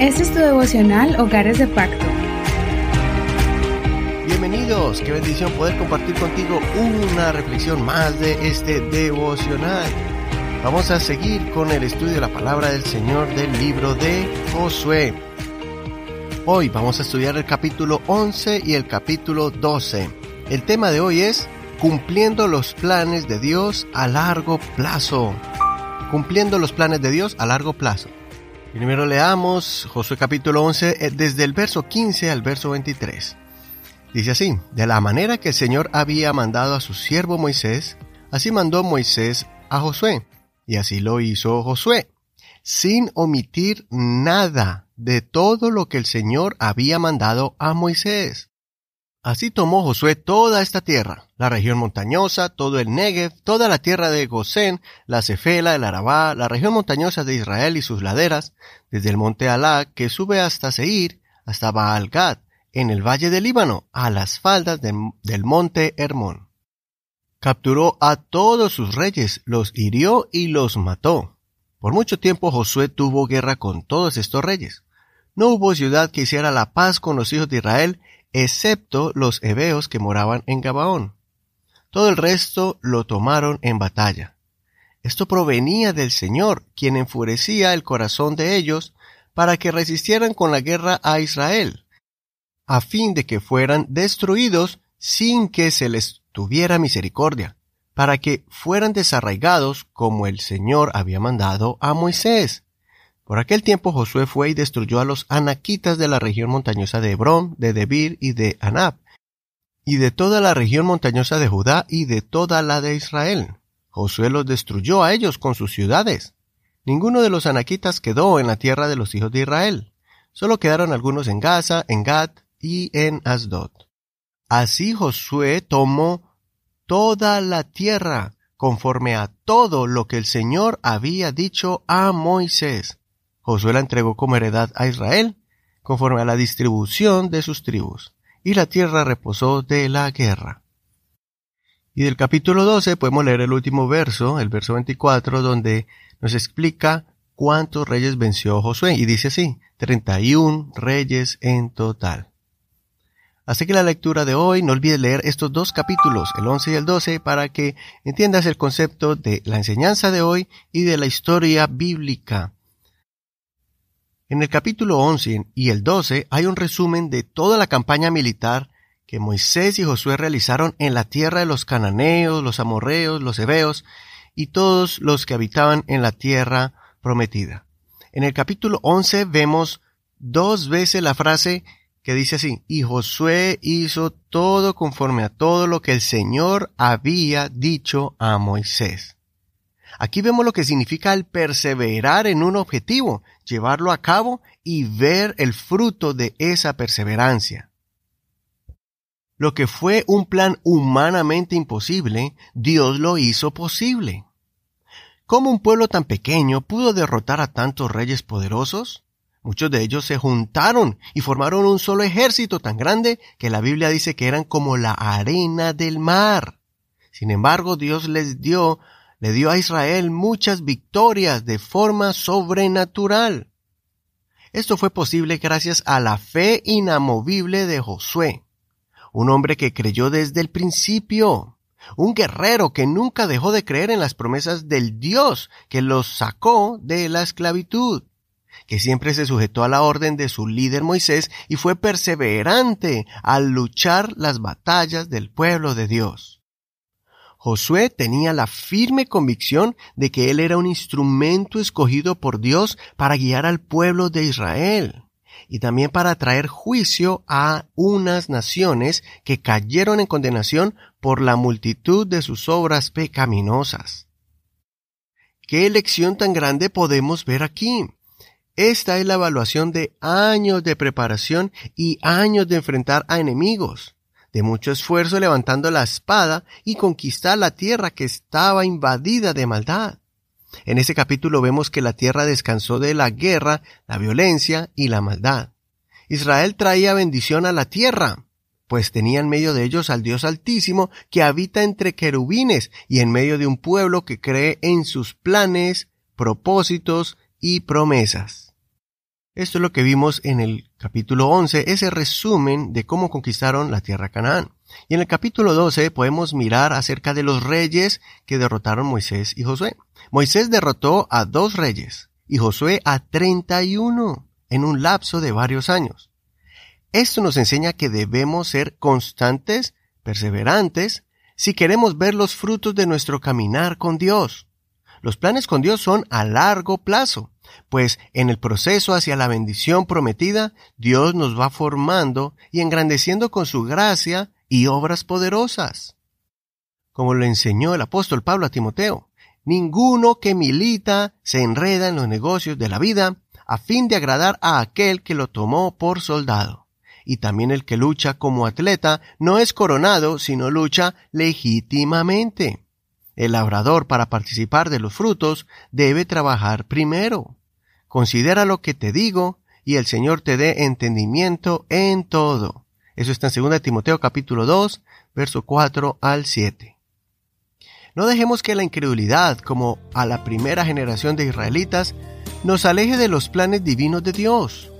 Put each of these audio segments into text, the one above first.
Este es tu devocional Hogares de Pacto. Bienvenidos, qué bendición poder compartir contigo una reflexión más de este devocional. Vamos a seguir con el estudio de la palabra del Señor del libro de Josué. Hoy vamos a estudiar el capítulo 11 y el capítulo 12. El tema de hoy es Cumpliendo los planes de Dios a largo plazo. Cumpliendo los planes de Dios a largo plazo. Primero leamos Josué capítulo 11 eh, desde el verso 15 al verso 23. Dice así, de la manera que el Señor había mandado a su siervo Moisés, así mandó Moisés a Josué, y así lo hizo Josué, sin omitir nada de todo lo que el Señor había mandado a Moisés. Así tomó Josué toda esta tierra, la región montañosa, todo el Negev, toda la tierra de Gosén, la Cefela, el Arabá, la región montañosa de Israel y sus laderas, desde el monte Alá, que sube hasta Seir, hasta baal en el valle del Líbano, a las faldas del monte Hermón. Capturó a todos sus reyes, los hirió y los mató. Por mucho tiempo Josué tuvo guerra con todos estos reyes. No hubo ciudad que hiciera la paz con los hijos de Israel, excepto los heveos que moraban en Gabaón. Todo el resto lo tomaron en batalla. Esto provenía del Señor, quien enfurecía el corazón de ellos para que resistieran con la guerra a Israel, a fin de que fueran destruidos sin que se les tuviera misericordia, para que fueran desarraigados como el Señor había mandado a Moisés. Por aquel tiempo Josué fue y destruyó a los anaquitas de la región montañosa de Hebrón, de Debir y de Anab, y de toda la región montañosa de Judá y de toda la de Israel. Josué los destruyó a ellos con sus ciudades. Ninguno de los anaquitas quedó en la tierra de los hijos de Israel. Solo quedaron algunos en Gaza, en Gad y en Asdod. Así Josué tomó toda la tierra, conforme a todo lo que el Señor había dicho a Moisés. Josué la entregó como heredad a Israel, conforme a la distribución de sus tribus, y la tierra reposó de la guerra. Y del capítulo 12 podemos leer el último verso, el verso 24, donde nos explica cuántos reyes venció Josué, y dice así, 31 reyes en total. Así que la lectura de hoy, no olvides leer estos dos capítulos, el 11 y el 12, para que entiendas el concepto de la enseñanza de hoy y de la historia bíblica en el capítulo 11 y el 12 hay un resumen de toda la campaña militar que Moisés y Josué realizaron en la tierra de los cananeos, los amorreos, los heveos y todos los que habitaban en la tierra prometida. En el capítulo 11 vemos dos veces la frase que dice así, y Josué hizo todo conforme a todo lo que el Señor había dicho a Moisés. Aquí vemos lo que significa el perseverar en un objetivo, llevarlo a cabo y ver el fruto de esa perseverancia. Lo que fue un plan humanamente imposible, Dios lo hizo posible. ¿Cómo un pueblo tan pequeño pudo derrotar a tantos reyes poderosos? Muchos de ellos se juntaron y formaron un solo ejército tan grande que la Biblia dice que eran como la arena del mar. Sin embargo, Dios les dio le dio a Israel muchas victorias de forma sobrenatural. Esto fue posible gracias a la fe inamovible de Josué, un hombre que creyó desde el principio, un guerrero que nunca dejó de creer en las promesas del Dios que los sacó de la esclavitud, que siempre se sujetó a la orden de su líder Moisés y fue perseverante al luchar las batallas del pueblo de Dios. Josué tenía la firme convicción de que él era un instrumento escogido por Dios para guiar al pueblo de Israel y también para traer juicio a unas naciones que cayeron en condenación por la multitud de sus obras pecaminosas. ¿Qué elección tan grande podemos ver aquí? Esta es la evaluación de años de preparación y años de enfrentar a enemigos de mucho esfuerzo levantando la espada y conquistar la tierra que estaba invadida de maldad. En ese capítulo vemos que la tierra descansó de la guerra, la violencia y la maldad. Israel traía bendición a la tierra, pues tenía en medio de ellos al Dios Altísimo que habita entre querubines y en medio de un pueblo que cree en sus planes, propósitos y promesas. Esto es lo que vimos en el capítulo 11, ese resumen de cómo conquistaron la tierra Canaán. Y en el capítulo 12 podemos mirar acerca de los reyes que derrotaron Moisés y Josué. Moisés derrotó a dos reyes y Josué a 31 en un lapso de varios años. Esto nos enseña que debemos ser constantes, perseverantes, si queremos ver los frutos de nuestro caminar con Dios. Los planes con Dios son a largo plazo pues en el proceso hacia la bendición prometida, Dios nos va formando y engrandeciendo con su gracia y obras poderosas. Como lo enseñó el apóstol Pablo a Timoteo, ninguno que milita se enreda en los negocios de la vida a fin de agradar a aquel que lo tomó por soldado. Y también el que lucha como atleta no es coronado, sino lucha legítimamente. El labrador para participar de los frutos debe trabajar primero. Considera lo que te digo y el Señor te dé entendimiento en todo. Eso está en 2 Timoteo capítulo 2, verso 4 al 7. No dejemos que la incredulidad, como a la primera generación de israelitas, nos aleje de los planes divinos de Dios.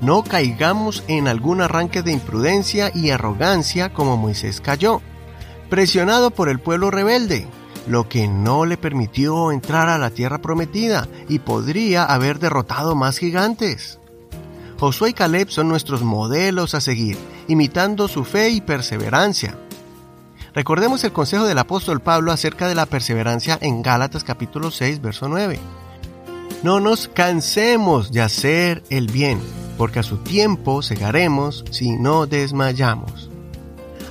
No caigamos en algún arranque de imprudencia y arrogancia como Moisés cayó, presionado por el pueblo rebelde lo que no le permitió entrar a la tierra prometida y podría haber derrotado más gigantes. Josué y Caleb son nuestros modelos a seguir, imitando su fe y perseverancia. Recordemos el consejo del apóstol Pablo acerca de la perseverancia en Gálatas capítulo 6, verso 9. No nos cansemos de hacer el bien, porque a su tiempo segaremos si no desmayamos.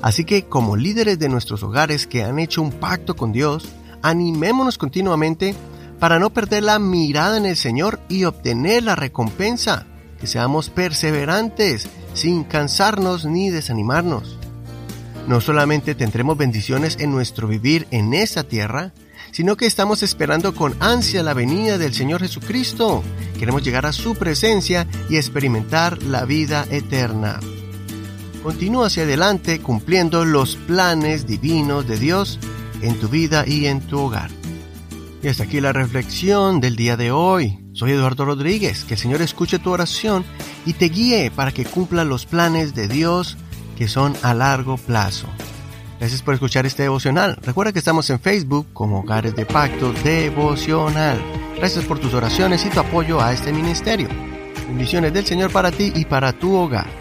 Así que como líderes de nuestros hogares que han hecho un pacto con Dios, animémonos continuamente para no perder la mirada en el Señor y obtener la recompensa, que seamos perseverantes, sin cansarnos ni desanimarnos. No solamente tendremos bendiciones en nuestro vivir en esta tierra, sino que estamos esperando con ansia la venida del Señor Jesucristo. Queremos llegar a su presencia y experimentar la vida eterna. Continúa hacia adelante cumpliendo los planes divinos de Dios en tu vida y en tu hogar. Y hasta aquí la reflexión del día de hoy. Soy Eduardo Rodríguez. Que el Señor escuche tu oración y te guíe para que cumpla los planes de Dios que son a largo plazo. Gracias por escuchar este devocional. Recuerda que estamos en Facebook como Hogares de Pacto Devocional. Gracias por tus oraciones y tu apoyo a este ministerio. Bendiciones del Señor para ti y para tu hogar.